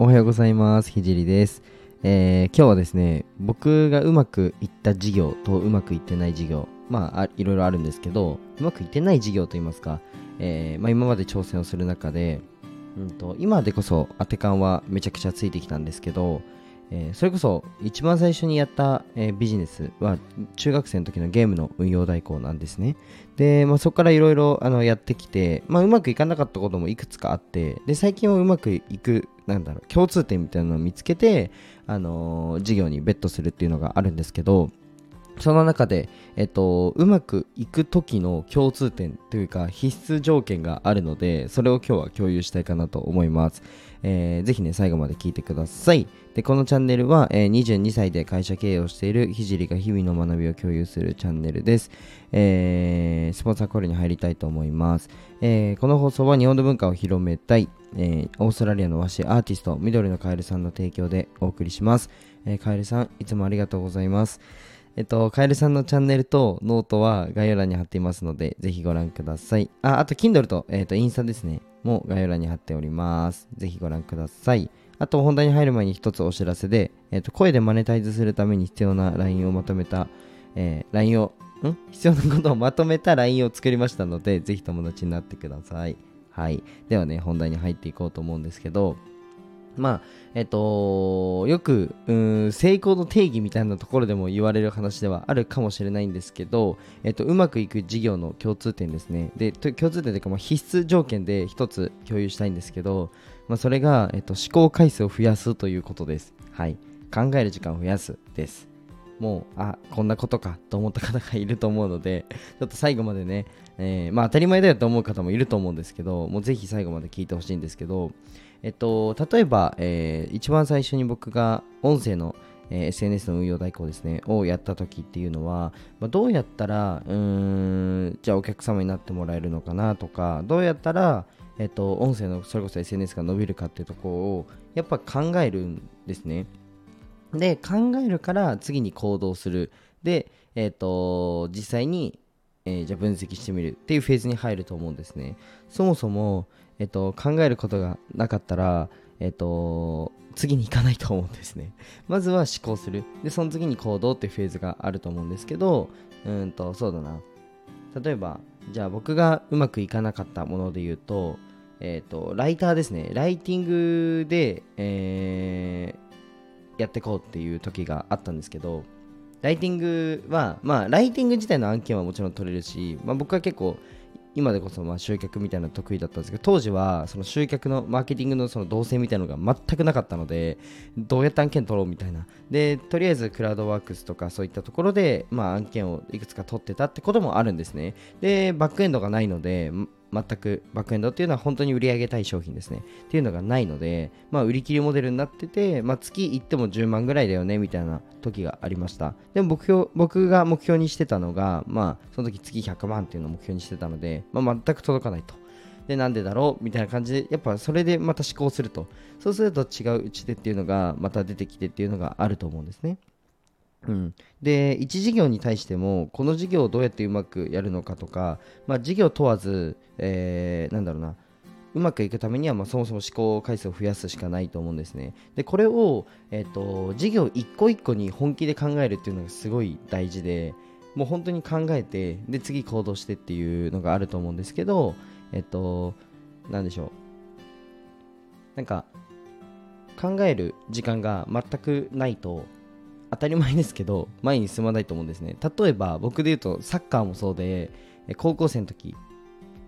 おはようございます。ひじりです。えー今日はですね、僕がうまくいった事業とうまくいってない事業、まあ、あいろいろあるんですけど、うまくいってない事業といいますか、えーまあ、今まで挑戦をする中で、うんと、今でこそ当て感はめちゃくちゃついてきたんですけど、えーそれこそ一番最初にやった、えービジネスは中学生の時のゲームの運用代行なんですね。で、まあ、そこからいろいろやってきて、まあ、うまくいかなかったこともいくつかあってで最近はうまくいくなんだろう共通点みたいなのを見つけて、あのー事業にベットするっていうのがあるんですけどその中で、えっと、うまくいく時の共通点というか必須条件があるのでそれを今日は共有したいかなと思います、えーぜひね最後まで聞いてください。でこのチャンネルは、えー22歳で会社経営をしているひじりが日々の学びを共有するチャンネルです、えースポンサーコールに入りたいと思います、えーこの放送は日本の文化を広めたい、えーオーストラリアの和紙アーティスト緑のカエルさんの提供でお送りします、えーカエルさんいつもありがとうございますえっと、カエルさんのチャンネルとノートは概要欄に貼っていますので、ぜひご覧ください。あ、あと、Kindle と、えっと、インスタですね。も概要欄に貼っております。ぜひご覧ください。あと、本題に入る前に一つお知らせで、えっと、声でマネタイズするために必要な LINE をまとめた、えー LINE を、ん？必要なことをまとめた LINE を作りましたので、ぜひ友達になってください。はい。ではね、本題に入っていこうと思うんですけど、まあ、えっと、よく、うん、成功の定義みたいなところでも言われる話ではあるかもしれないんですけど、えっと、うまくいく事業の共通点ですね。で、共通点というか、まあ、必須条件で一つ共有したいんですけど、まあ、それが、えっと、思考回数を増やすということです。はい。考える時間を増やすです。もう、あ、こんなことかと思った方がいると思うので、ちょっと最後までね、えーまあ当たり前だよと思う方もいると思うんですけど、もうぜひ最後まで聞いてほしいんですけど、えっと、例えば、えー一番最初に僕が音声の、えー SNS の運用代行ですね、をやった時っていうのは、まあ、どうやったら、うーん、じゃあお客様になってもらえるのかなとか、どうやったら、えっと、音声のそれこそ SNS が伸びるかっていうところを、やっぱ考えるんですね。で、考えるから次に行動する。で、えっと、実際に、えーじゃあ分析してみるっていうフェーズに入ると思うんですね。そもそも、えっと、考えることがなかったら、えっと、次に行かないと思うんですね。まずは思考する。で、その次に行動っていうフェーズがあると思うんですけど、うんと、そうだな。例えば、じゃあ僕がうまくいかなかったもので言うと、えっと、ライターですね。ライティングで、えーやっていこうっていう時があったんですけど、ライティングは、まあ、ライティング自体の案件はもちろん取れるし、まあ、僕は結構、今でこそまあ集客みたいなの得意だったんですけど当時はその集客のマーケティングのその動線みたいなのが全くなかったのでどうやって案件取ろうみたいな。でとりあえずクラウドワークスとかそういったところで、まあ、案件をいくつか取ってたってこともあるんですね。でバックエンドがないので全くバックエンドっていうのは本当に売り上げたい商品ですね。っていうのがないので、まあ、売り切りモデルになってて、まあ、月行っても10万ぐらいだよねみたいな時がありました。でも目標僕が目標にしてたのが、まあ、その時月100万っていうのを目標にしてたので、まあ、全く届かないと。でなんでだろうみたいな感じでやっぱそれでまた思考すると。そうすると違う打ち手っていうのがまた出てきてっていうのがあると思うんですね。うん、で一事業に対してもこの事業をどうやってうまくやるのかとか、まあ、事業問わず、えーなんだろうな。うまくいくためには、まあ、そもそも思考回数を増やすしかないと思うんですね。でこれを、えー、と事業一個一個に本気で考えるっていうのがすごい大事でもう本当に考えてで次行動してっていうのがあると思うんですけどえっ、となんでしょう。なんか考える時間が全くないと当たり前ですけど前に進まないと思うんですね。例えば僕で言うとサッカーもそうで高校生の時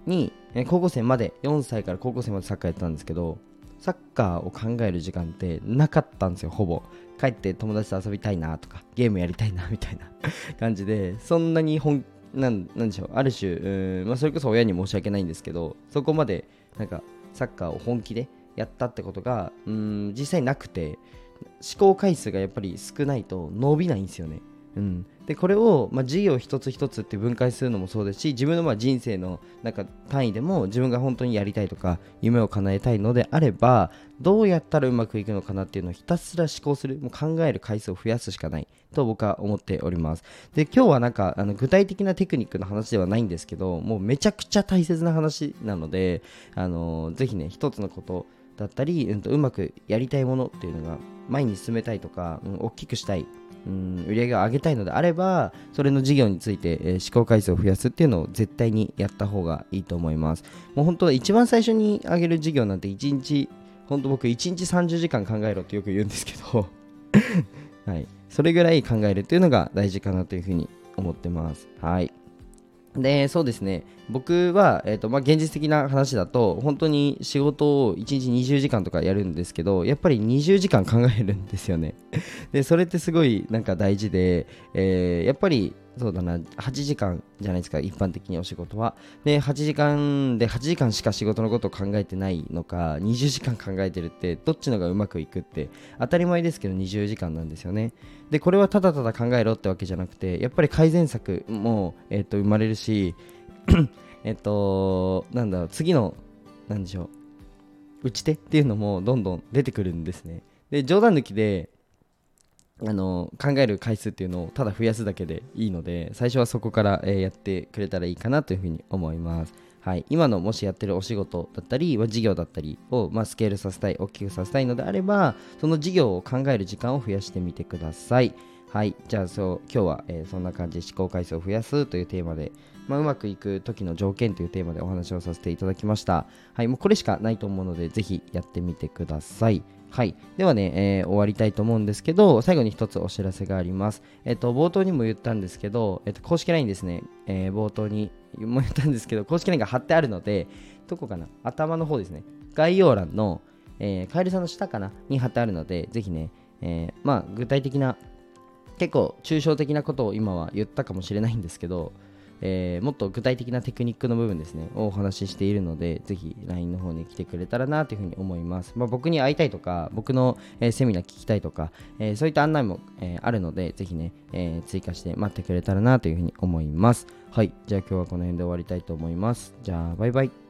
に高校生まで4歳から高校生までサッカーやったんですけどサッカーを考える時間ってなかったんですよほぼ。帰って友達と遊びたいなとかゲームやりたいなみたいな 感じでそんなに本なんなんでしょうある種、まあ、それこそ親に申し訳ないんですけどそこまでなんかサッカーを本気でやったってことがうん実際なくて思考回数がやっぱり少ないと伸びないんですよね。うん、でこれを、まあ、事業一つ一つって分解するのもそうですし自分のまあ人生のなんか単位でも自分が本当にやりたいとか夢を叶えたいのであればどうやったらうまくいくのかなっていうのをひたすら思考するもう考える回数を増やすしかないと僕は思っておりますで今日はなんかあの具体的なテクニックの話ではないんですけどもうめちゃくちゃ大切な話なのであのぜひね一つのことだったり、うん、とうまくやりたいものっていうのが前に進めたいとか、うん、大きくしたい、うん、売り上げを上げたいのであればそれの事業について、えー、試行回数を増やすっていうのを絶対にやった方がいいと思います。もう本当一番最初に上げる事業なんて1日本当僕1日30時間考えろってよく言うんですけど はい、それぐらい考えるっていうのが大事かなというふうに思ってます。はい。で、そうですね。僕は、えっ、ー、と、まあ、現実的な話だと、本当に仕事を1日20時間とかやるんですけど、やっぱり20時間考えるんですよね。で、それってすごいなんか大事で、えー、やっぱりそうだな、8時間じゃないですか、一般的にお仕事は。で、8時間で8時間しか仕事のことを考えてないのか、20時間考えてるって、どっちのがうまくいくって、当たり前ですけど20時間なんですよね。で、これはただただ考えろってわけじゃなくて、やっぱり改善策も、えー、と生まれるし、えっと、なんだろう、次の、なんでしょう、打ち手っていうのもどんどん出てくるんですね。で、冗談抜きで、あの考える回数っていうのをただ増やすだけでいいので最初はそこから、えー、やってくれたらいいかなというふうに思います。はい、今のもしやってるお仕事だったり事業だったりを、まあ、スケールさせたい大きくさせたいのであればその事業を考える時間を増やしてみてください。はい、じゃあそう今日は、えー、そんな感じで思考回数を増やすというテーマで、まあ、うまくいく時の条件というテーマでお話をさせていただきました。はい、もうこれしかないと思うのでぜひやってみてください。はい。ではね、えー、終わりたいと思うんですけど、最後に一つお知らせがあります。えっ、と、冒頭にも言ったんですけど、えっ、と、公式 LINE ですね、え、冒頭にも言ったんですけど、公式 LINE が貼ってあるので、どこかな？頭の方ですね。概要欄の、えー、カエルさんの下かな？に貼ってあるので、ぜひね、え、まあ、具体的な、結構抽象的なことを今は言ったかもしれないんですけど、えー、もっと具体的なテクニックの部分ですね、をお話ししているので、ぜひ LINE の方に来てくれたらなというふうに思います。まあ、僕に会いたいとか、僕の、えー、セミナー聞きたいとか、えー、そういった案内も、えあるので、ぜひね、え追加して待ってくれたらなというふうに思います。はい、じゃあ今日はこの辺で終わりたいと思います。じゃあ、バイバイ。